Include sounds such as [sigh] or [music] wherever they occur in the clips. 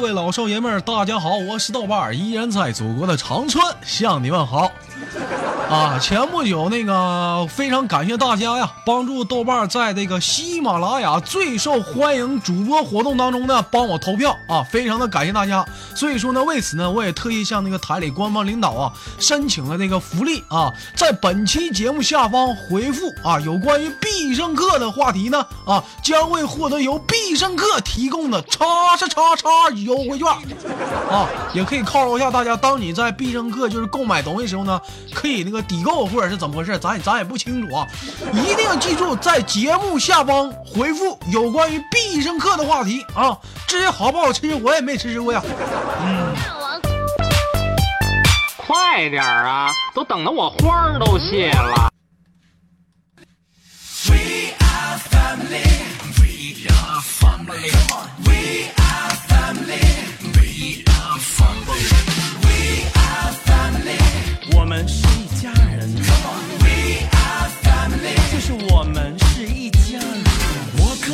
各位老少爷们儿，大家好，我是豆瓣，依然在祖国的长春向你问好。啊，前不久那个非常感谢大家呀，帮助豆瓣在这个喜马拉雅最受欢迎主播活动当中呢，帮我投票啊，非常的感谢大家。所以说呢，为此呢，我也特意向那个台里官方领导啊申请了那个福利啊，在本期节目下方回复啊有关于必胜客的话题呢啊，将会获得由必胜客提供的叉叉叉叉优惠券啊，也可以犒劳一下大家。当你在必胜客就是购买东西时候呢，可以那个抵购或者是怎么回事，咱也咱也不清楚啊。一定要记住，在节目下方回复有关于必胜客的话题啊，至于好不好吃，我也没吃过呀。嗯快点啊，都等得我花儿都谢了。我们是一家人。就是我们是一家人。我可。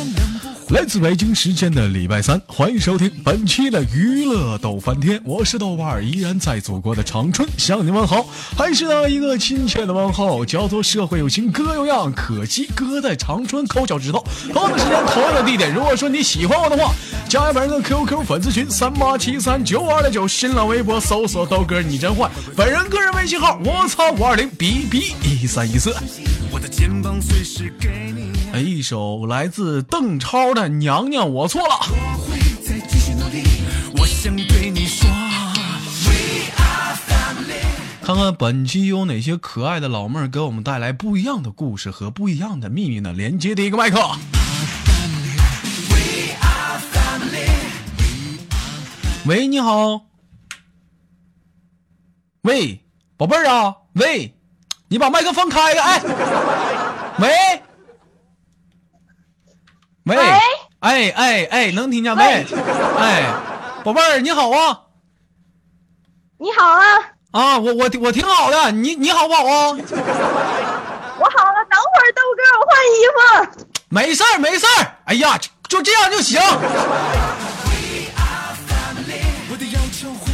来自北京时间的礼拜三，欢迎收听本期的娱乐逗翻天，我是豆瓣儿，依然在祖国的长春向你们好，还是那一个亲切的问候，叫做社会有情哥有样，可惜哥在长春抠脚趾头。同样的时间，同样的地点，如果说你喜欢我的话，加本人的 QQ 粉丝群三八七三九二六九，新浪微博搜索豆哥你真坏，本人个人微信号我操五二零 B B 一三一四。我的肩膀随时给你。哎，一首来自邓超的《娘娘我错了》。看看本期有哪些可爱的老妹儿给我们带来不一样的故事和不一样的秘密呢？连接第一个麦克。喂，你好。喂，宝贝儿啊，喂，你把麦克风开开，哎，喂，喂，喂哎哎哎，能听见没？哎，宝贝儿你好啊。你好啊，啊，我我我挺好的，你你好不好啊？我好了，等会儿豆哥，我换衣服。没事儿没事儿，哎呀，就就这样就行。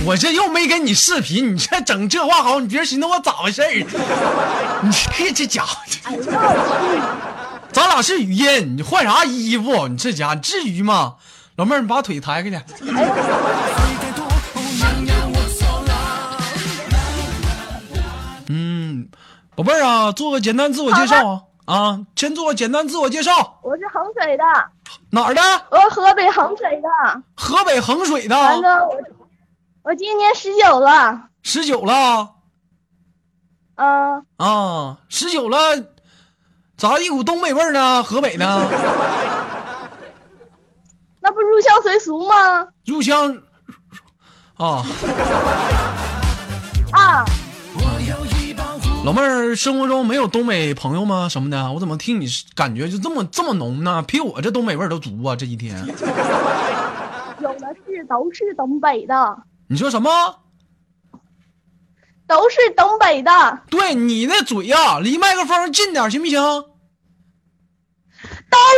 我这又没跟你视频，你这整这话好，你别寻思我咋回事儿？你这这家伙，咱俩是语音，你换啥衣服？你这家伙至于吗？老妹儿，你把腿抬开去。会太多。哦，娘娘，我错了。嗯，宝贝儿啊，做个简单自我介绍啊啊，先做个简单自我介绍。我是衡水的，哪儿的？我河北衡水的。河北衡水的。完了，我我今年十九了。十九了嗯，啊，十九了，咋一股东北味儿呢？河北呢？[laughs] 那不入乡随俗吗？入乡啊，啊。老妹儿，生活中没有东北朋友吗？什么的？我怎么听你感觉就这么这么浓呢？比我这东北味儿都足啊！这几天，[laughs] 有的是都是东北的，你说什么？都是东北的，对你那嘴呀、离麦克风近点行不行？都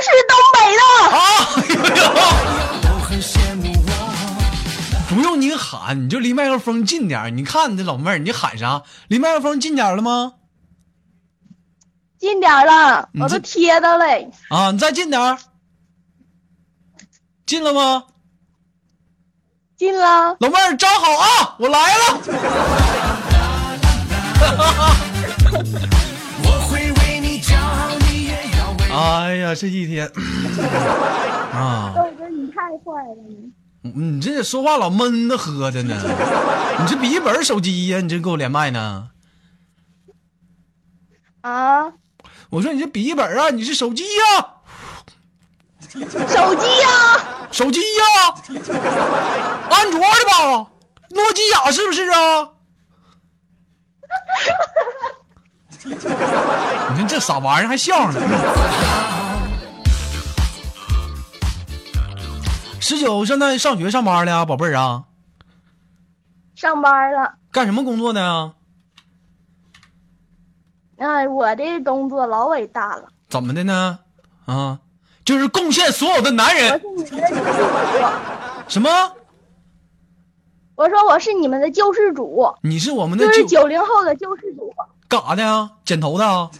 是东北的。[laughs] 不用你喊，你就离麦克风近点。你看你这老妹儿，你喊啥？离麦克风近点儿了吗？近点儿了，我都贴着嘞。啊，你再近点儿。近了吗？近了，老妹儿站好啊，我来了。我会为你骄傲，你也要为。哎呀，这一天 [clears throat] 啊，豆哥你太坏了你。你这说话老闷的喝的呢。你这笔记本手机呀？你这给我连麦呢？啊，我说你这笔记本啊，你是手机呀、手机呀、手机呀、安卓的吧？诺基亚是不是啊？[laughs] 你看这傻玩意儿还笑呢。十九现在上学上班了呀，宝贝儿啊，上班了。干什么工作的呀？哎，我的工作老伟大了，怎么的呢？啊，就是贡献所有的男我人什么？我说我是你们的救世主，你是我们的就是救九零后的救世主。干啥的呀？剪头的啊？[laughs]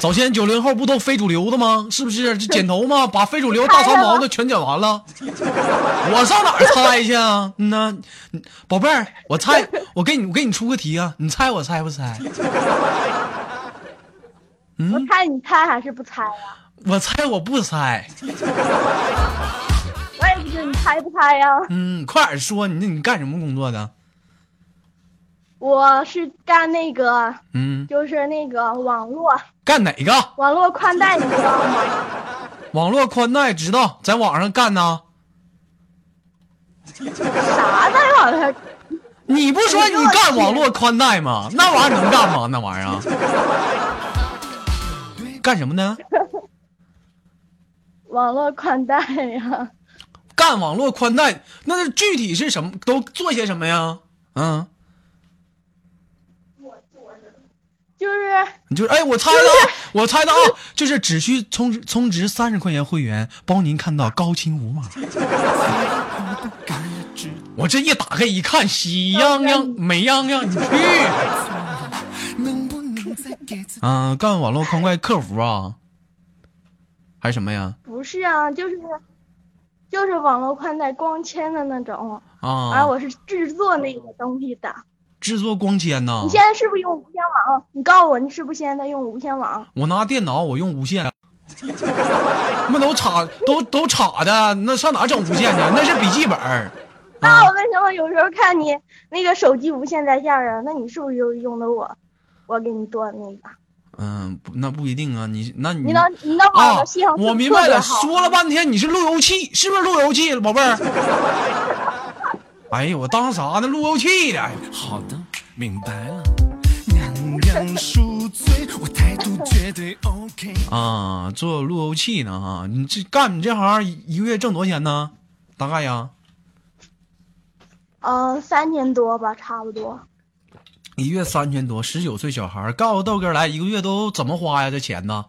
早先九零后不都非主流的吗？是不是？这剪头吗？把非主流大长毛的全剪完了。我上哪儿猜去啊？嗯呐，宝贝儿，我猜，我给你，我给你出个题啊，你猜我猜不猜？我猜你猜还是不猜呀、我猜我不猜。[laughs] 我也不知道你猜不猜呀、嗯，快点说，你你干什么工作的？我是干那个，嗯，就是那个网络干哪个？网络宽带，你知道吗？[laughs] 网络宽带知道，在网上干呢。啥在网上？你不说你干网络宽带吗？那玩意儿能干吗？那玩意儿啊干什么呢？网络宽带呀、干网络宽带，那是具体是什么？都做些什么呀？嗯，就是你就是哎，我猜的啊，我猜的啊，就是只需充值充值三十块钱会员，帮您看到高清无码。[laughs] 我这一打开一看，喜洋洋、[laughs] 美洋洋，你去！能不能再给自己啊，干网络宽带客服啊，还是什么呀？不是啊？就是就是网络宽带光纤的那种，而啊，我是制作那个东西的。制作光纤呐你。现在是不是用无线网？你告诉我，你是不是现在在用无线网？我拿电脑，我用无线，[laughs] 那都插都都插的，那上哪整无线去？那是笔记本。那我为什么有时候看你那个手机无线在线啊？那你是不是就用的我？我给你断那个，嗯，不那不一定啊。你那你你的你的网啊的信号，我明白了。说了半天你是路由器，是不是路由器，宝贝儿？[laughs] 哎呀，我当啥呢？路由器的。好的，明白了。两人赎罪，我态度绝对 OK。啊，做路由器呢啊，你这干你这行一一个月挣多少钱呢？大概呀，嗯、三千多吧，差不多。一月三千多，十九岁小孩，告诉豆哥来，一个月都怎么花呀？这钱呢？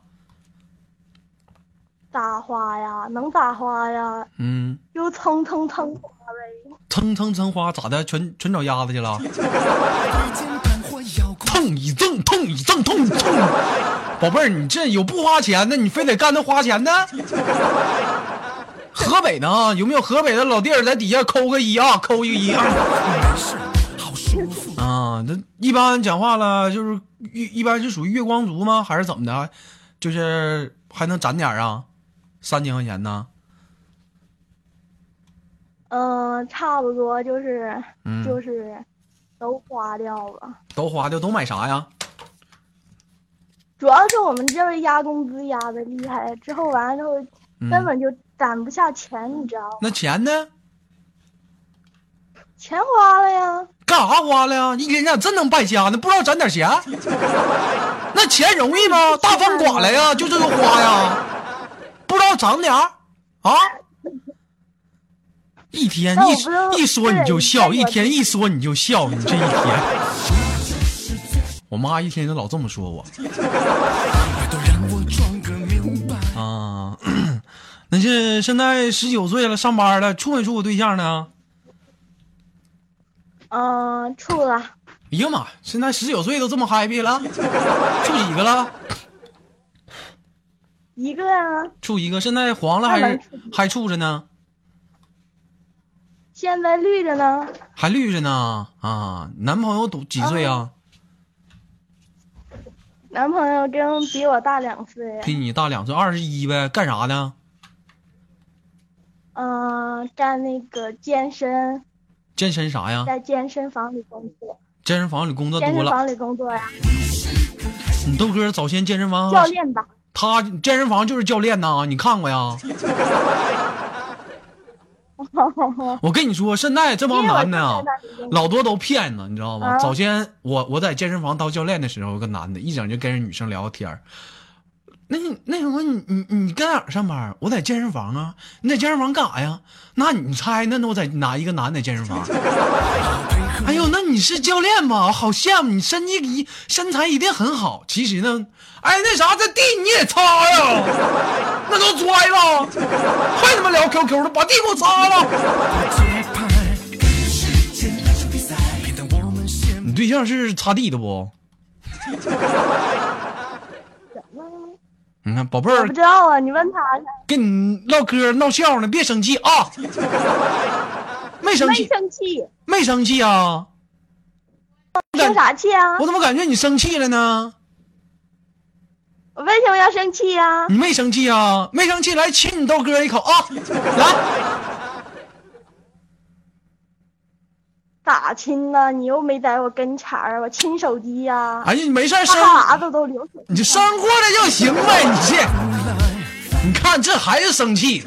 咋花呀？能咋花呀？嗯，就蹭蹭蹭花呗。蹭蹭蹭花咋的？全全找鸭子去了？推键盘或遥控，蹭一蹭，蹭一蹭，蹭一蹭。宝贝儿，你这有不花钱的，你非得干那花钱的？河北呢？有没有河北的老弟儿在底下扣个一啊？扣一个一啊？那一般讲话了，就是一一般是属于月光族吗？还是怎么的？就是还能攒点儿啊？三千块钱呢？嗯、差不多就是、嗯就是都花掉了。都花掉，都买啥呀？主要是我们这边压工资压的厉害，之后完了之后嗯根本就攒不下钱，你知道吗？那钱呢？钱花了呀，干啥花了呀？一天天咋真能败家呢？不知道攒点钱？[laughs] 那钱容易吗？[laughs] 大风刮来呀，就这个花呀，不知道攒点儿啊？一天一一说你就笑，一天一说你就笑，你这一天。[laughs] 我妈一天都老这么说我。啊。[coughs] 那这现在十九岁了，上班了，处没处过对象呢？嗯、处了哎呀妈，现在十九岁都这么 happy 了，处几个了？一个啊，处一个，现在黄了还是还处着呢？现在绿着呢，还绿着呢啊！男朋友多几岁啊？男朋友跟比我大两岁，比你大两岁，二十一呗。干啥呢？嗯、干那个健身，健身啥呀？在健身房里工作，健身房里工作多了。健身房里工作呀，你豆哥早先健身房，教练吧，他健身房就是教练呐，你看过呀？[laughs] 我跟你说，现在这帮男的啊，老多都骗子，你知道吗？啊早先我我在健身房当教练的时候，有个男的一整就跟人女生聊天儿那你那什么，你你你搁哪儿上班？我在健身房啊。你在健身房干啥呀？那你猜，那那我在哪一个男的健身房？[laughs] 哎呦，那你是教练吗？好羡慕你，身体一身材一定很好。其实呢，哎，那啥，这地你也擦呀，那都拽了，还他妈聊 QQ 的，把地给我擦了。你对象是擦地的不？你看，宝贝儿我不，知道啊，你问他去。跟你唠嗑闹笑呢，别生气啊！[laughs] 没生气没，生气，没生气啊！生啥气啊？我怎么感觉你生气了呢？我为什么要生气呀、你没生气啊？没生气，来亲你豆哥一口啊！来，咋亲呢？你又没在我跟前儿，我亲手机呀、哎呀，你没事生，啥子都流水。你就生过来就行呗。你这，你看这还是生气，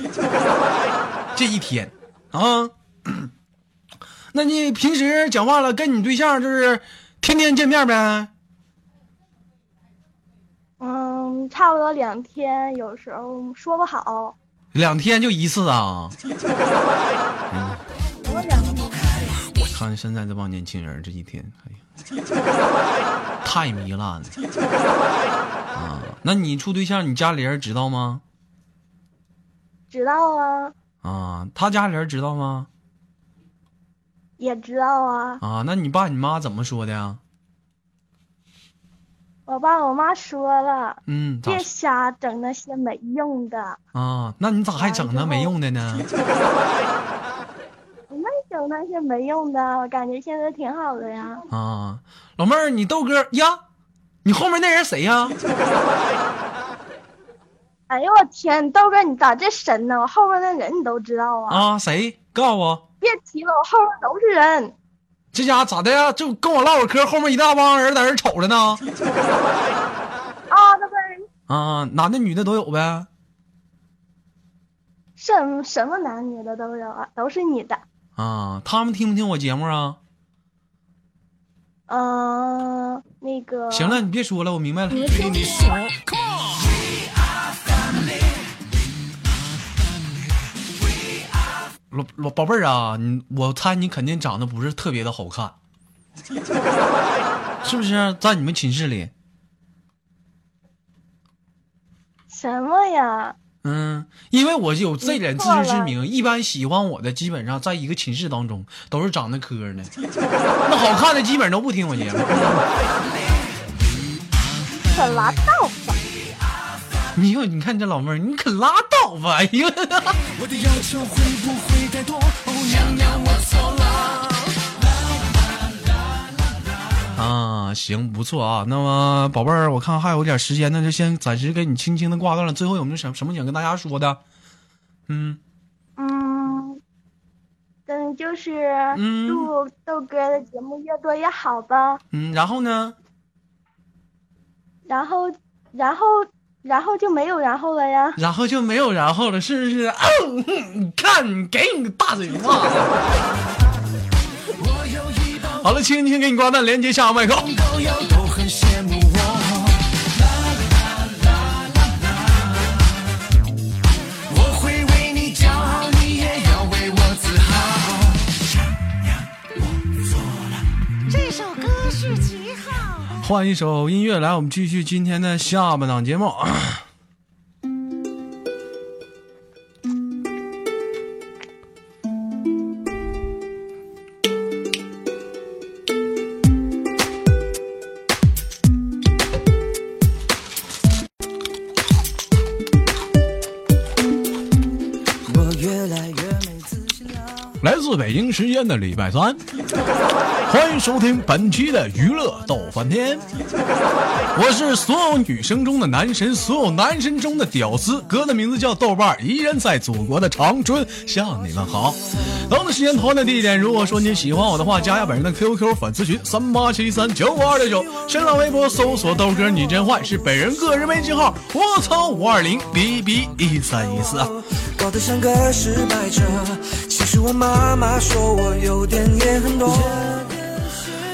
这一天啊。[clears throat] 那你平时讲话了，跟你对象就是天天见面呗？嗯，差不多两天，有时候说不好。两天就一次啊？我两看现在这帮年轻人这一天，哎呀，太糜烂了啊！那你处对象，你家里人知道吗？知道啊，啊，他家里人知道吗？也知道啊。啊，那你爸你妈怎么说的呀？我爸我妈说了，嗯，别瞎整那些没用的。啊？那你咋还整那没用的呢？[laughs] 整那些没用的，我感觉现在挺好的呀。啊，老妹儿，你豆哥呀，你后面那人谁呀？哎呦我天，豆哥你咋这神呢？我后面那人你都知道啊？啊，谁？告诉我，别提了，我后面都是人。这家咋的呀？就跟我唠会儿嗑，后面一大帮人在这瞅着呢。啊，那边啊，男的女的都有呗。什什么男女的都有啊，都是你的。啊，他们听不听我节目啊？嗯、那个。行了，你别说了，我明白了。老老宝贝儿啊，你我猜你肯定长得不是特别的好看，是不是？在你们寝室里，什么呀？嗯，因为我有这点自知之明，一般喜欢我的基本上在一个寝室当中都是长得磕的，[laughs] 那好看的基本都不听我节目。可拉倒吧！你又，你看这老妹儿，你可拉倒吧！哎呦，我的要求会不会太多？哦，娘娘，我错了。啊，行，不错啊。那么，宝贝儿，我看还有点时间，那就先暂时给你轻轻的挂断了。最后有没有什什么想跟大家说的？嗯，嗯，嗯，就是嗯祝豆哥的节目越多越好吧。嗯，然后呢？然后，然后，然后就没有然后了呀。然后就没有然后了，是不是？[coughs] 看，给你个大嘴巴好了，轻轻给你挂断，连接下个麦克。换一首音乐来，我们继续今天的下半档节目。来自北京时间的礼拜三，[laughs] 欢迎收听本期的娱乐逗翻天。我是所有女生中的男神，所有男神中的屌丝，哥的名字叫豆瓣儿，依然在祖国的长春向你们好。同样的时间，同样的地点，如果说你喜欢我的话，加下本人的 QQ 粉丝群三八七三九五二六九，新浪微博搜索豆哥你真坏，是本人个人微信号，我操五二零 b b 一三一四啊。搞得像个失败者。其实我妈妈说我有点也很多。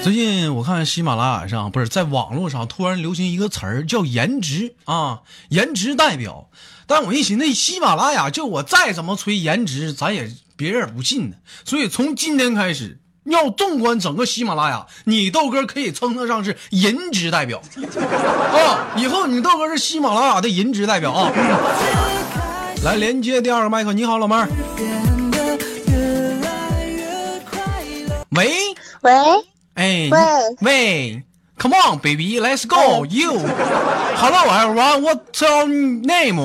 最近我看喜马拉雅上不是在网络上突然流行一个词儿叫颜值啊，颜值代表。但我一寻思，喜马拉雅就我再怎么吹颜值，咱也别人也不信呢。所以从今天开始，要纵观整个喜马拉雅，你豆哥可以称得上是颜值代表啊！以后你豆哥是喜马拉雅的颜值代表啊！来连接第二个麦克。你好，老妹儿。喂，喂，哎，喂喂，Come on, baby, let's go. You, hello everyone. What's your name?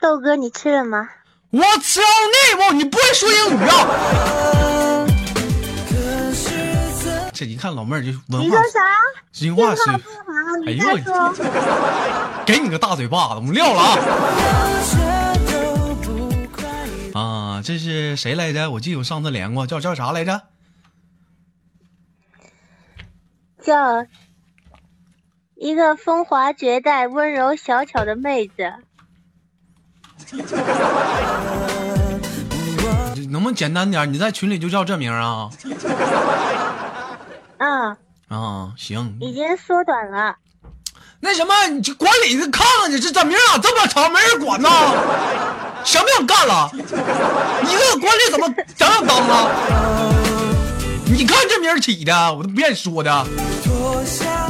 豆哥，你吃了吗？What's your name？你不会说英语啊？这一看老妹儿就文化你说啥？文化水电话不好，哎呦你再说。给你个大嘴巴子，我们撂了啊！啊，这是谁来着？我记得我上次连过，叫叫啥来着？叫一个风华绝代、温柔小巧的妹子。你 [laughs] 能不能简单点？你在群里就叫这名啊？嗯，啊，行，已经缩短了。那什么，你这管理的看看去，这这名咋这么长，没人管呢？想不想干了？你这个管理怎么想想当啊？你看这名起的，我都不愿意说的。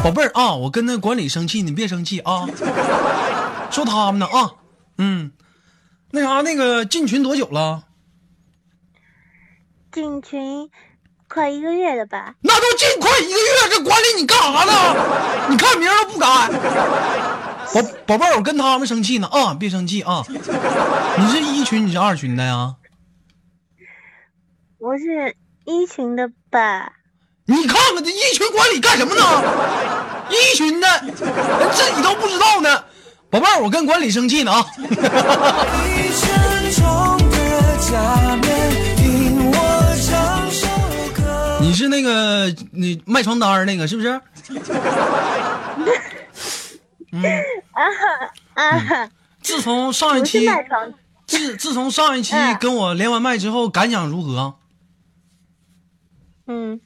宝贝儿啊，我跟那管理生气，你别生气啊。说他们呢啊，嗯，那啥，那个进群多久了？进群快一个月了吧？那都进快一个月，这管理你干啥呢？你看名儿都不改。宝宝贝儿，我跟他们生气呢啊，别生气啊。你是一群，你是二群的呀？我是一群的吧？你看看这一群管理干什么呢？一群的，人自己都不知道呢。宝贝儿，我跟管理生气呢啊。[laughs] 你是那个你卖床单儿那个是不是？[laughs] 啊，[laughs] 自从上一期，自自从上一期嗯跟我连完麦之后，感想如何？嗯，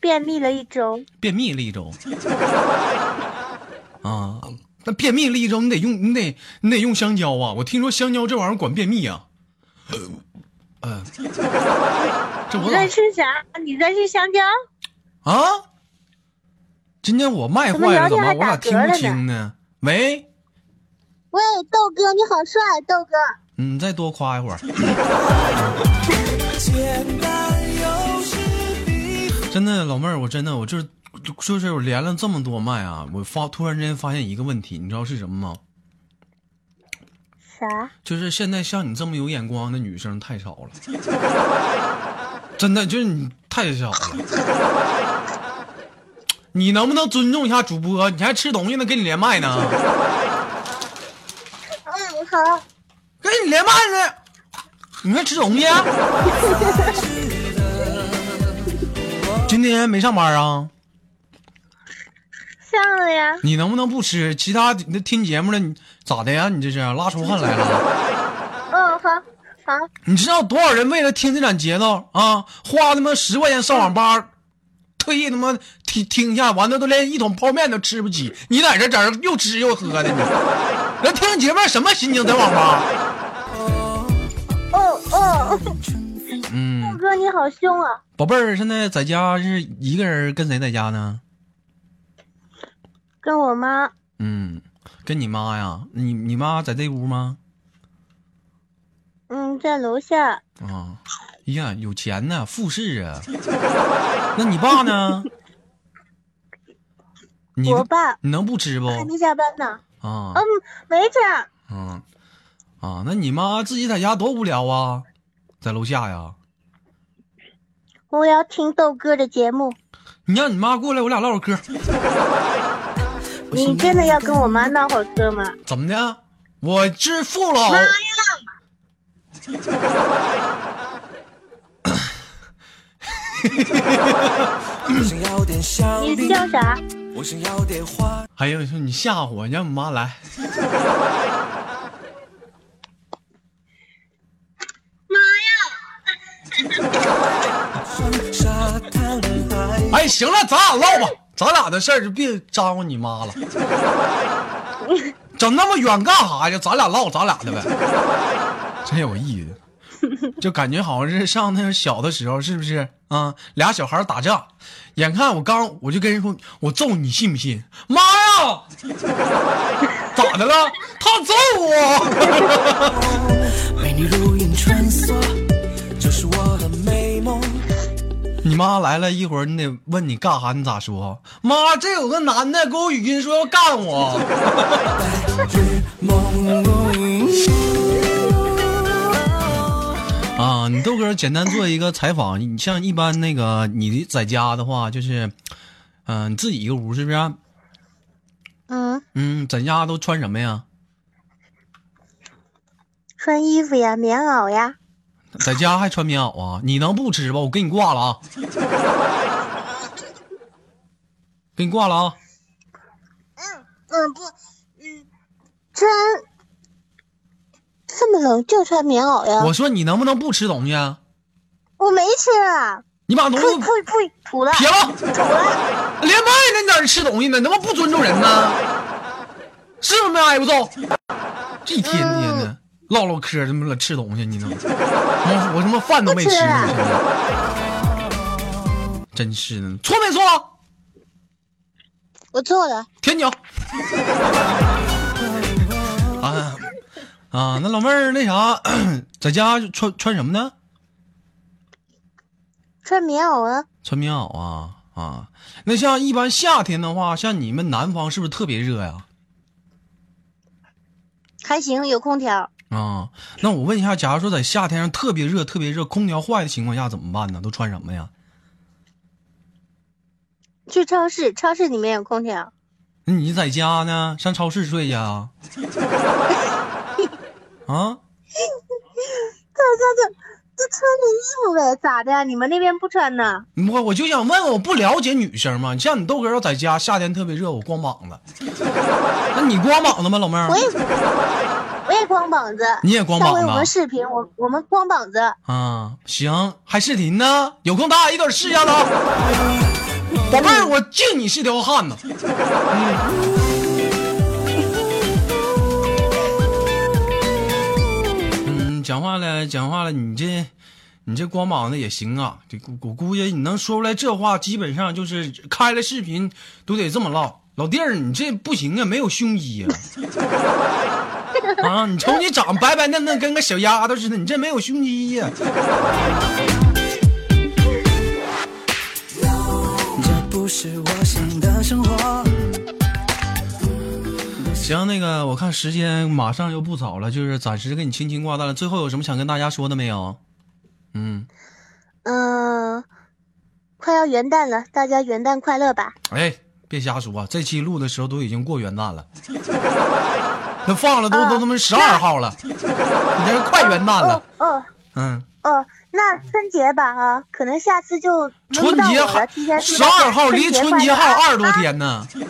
便秘了一周。便秘了一周。啊，那便秘了一周，你得用你得你得用香蕉啊！我听说香蕉这玩意儿管便秘啊。嗯、这我你在吃啥？你在吃香蕉？啊？今天我麦坏了，怎么我咋听不清呢？喂，喂，豆哥，你好帅，豆哥。你再多夸一会儿。[laughs] 真的，老妹儿，我真的，我就是就是我连了这么多麦啊，我发突然之间发现一个问题，你知道是什么吗？啥？就是现在像你这么有眼光的女生太少了，[laughs] 真的就是你太少了。你能不能尊重一下主播？你还吃东西呢，跟你连麦呢，嗯，好。跟你连麦呢，你还吃东西？[laughs] 今天没上班啊？上了呀。你能不能不吃？其他那听节目的你咋的呀？你这是拉出汗来了？嗯，[laughs] 好，好。你知道多少人为了听这场节奏啊，花他妈十块钱上网吧，特意他妈听听一下，完了都连一桶泡面都吃不起，你在这在这又吃又喝的你，[laughs] 人听节目什么心情在网吧？哦哦，豆嗯，哥你好凶啊！宝贝儿，现在在家是一个人跟谁在家呢？跟我妈。嗯，跟你妈呀？你你妈在这屋吗？嗯，在楼下。啊，哎呀，有钱呢，富士啊。[laughs] 那你爸呢？你我爸你能不吃不？还没下班呢。啊嗯，没吃。嗯啊，那你妈自己在家多无聊啊，在楼下呀。我要听豆哥的节目。你让你妈过来，我俩唠会你真的要跟我妈闹会儿嗑吗？怎么的？我致富了。我想要点香你槟，笑啥？我想要点花。还有说你吓唬我，让你妈来。[laughs] 哎，行了，咱俩唠吧，咱俩的事儿就别张罗你妈了。整那么远干啥呀？咱俩唠咱俩的呗，[laughs] 真有意思。就感觉好像是上那小的时候，是不是啊？俩小孩打架，眼看我刚我就跟人说，我揍你信不信？妈呀！[laughs] 咋的了？他揍我！[laughs] 妈来了一会儿，你得问你干啥，你咋说？妈，这有个男的给我语音说要干我。啊，你豆哥简单做一个采访，你像一般那个你在家的话，就是，嗯、你自己一个屋是不是？嗯，嗯，在家都穿什么呀？穿衣服呀，棉袄呀，在家还穿棉袄啊？你能不吃吧？我给你挂了啊！给你挂了啊！嗯嗯不，嗯，穿这么冷就穿棉袄呀？我说你能不能不吃东西啊？我没吃啊，你把东西吐了，撇了，吐了，[laughs] 连麦呢，你在这吃东西呢？你他妈不尊重人呢？是不是没挨不揍？这一天天的唠唠嗑，他妈吃东西，你能？[laughs] 我我他妈饭都没吃真是的，错没错？我错了，舔脚。[laughs] 啊啊，那老妹儿那啥，[coughs] 在家穿穿什么呢？穿棉袄啊，穿棉袄啊啊。那像一般夏天的话，像你们南方是不是特别热呀？还行，有空调，啊，那我问一下，假如说在夏天上特别热、特别热，空调坏的情况下怎么办呢？都穿什么呀？去超市，超市里面有空调，那你在家呢？上超市睡去 [laughs] 啊？[laughs] 啊？这这这这穿着衣服呗，咋的呀？你们那边不穿呢？我我就想问，我不了解女生吗？像你豆哥要在家，夏天特别热，我光膀子。[laughs] 那你光膀子吗，老妹儿我？也我也光膀子，你也光上回我们视频，我我们光膀子，啊？行，还视频呢？有空大家一块儿试一下子啊。宝贝儿，我敬你是条汉子。嗯，讲话了，讲话了，你这，你这光膀子也行啊。这我我估计你能说出来这话，基本上就是开了视频都得这么唠。老弟儿，你这不行啊，没有胸肌呀、[laughs] 啊。你瞅你长白白嫩嫩，跟个小丫头似的，你这没有胸肌呀、[laughs] 这不是我想的生活。行，那个我看时间马上又不早了，就是暂时给你轻轻挂断了。最后有什么想跟大家说的没有？嗯，嗯、快要元旦了，大家元旦快乐吧！哎，别瞎说，这期录的时候都已经过元旦了，那放了都都他妈十二号了，你这快元旦了哦。哦嗯，哦，那春节吧啊，可能下次就春节还到我了。提前十二号，离春节还有二十多啊天呢。又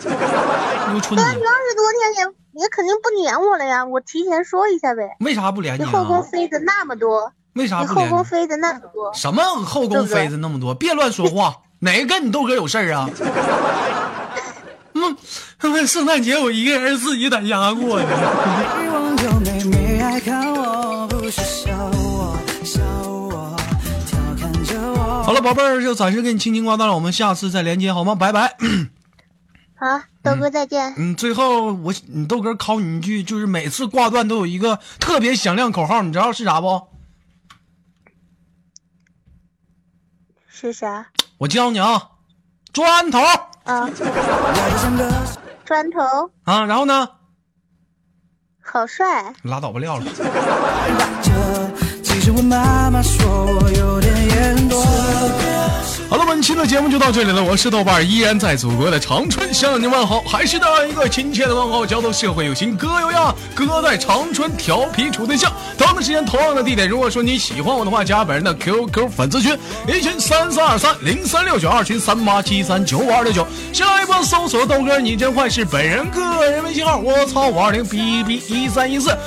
春节你二十多天也也肯定不撵我了呀，我提前说一下呗。为啥不撵你你后宫啊？妃子那么多，为啥你后？宫妃子那么多，什么后宫妃子那么多？别乱说话，哪个跟你豆哥有事儿啊？[laughs] 嗯，他妈圣诞节我一个人自己在家过的。欲望有妹妹爱看我，不是笑我，笑我，调侃着我。好了，宝贝儿，就暂时给你轻轻挂断了，我们下次再连接好吗？拜拜。[coughs] 好，豆哥再见。嗯，最后我你豆哥考你一句，就是每次挂断都有一个特别响亮口号，你知道是啥不？是啥？我教你啊，砖头砖头，啊，然后呢，好帅。拉倒吧，撂了。其实我妈妈说我有点眼多。好了，本期的节目就到这里了。我是豆瓣，依然在祖国的长春向您问好，还是那样一个亲切的问候，叫做社会有情哥有样，哥在长春调皮处对象。同样的时间，同样的地点，如果说你喜欢我的话，加本人的 QQ 粉丝群，一群三三二三零三六九，二群三八七三九五二六九。下一波搜索豆哥你真坏是本人个人微信号，我操五二零 b b 一三一四。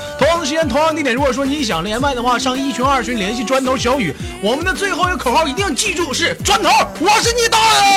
时间、同样地点，如果说你想连麦的话，上一群二群联系砖头小雨。我们的最后一个口号一定要记住，是砖头，我是你大爷。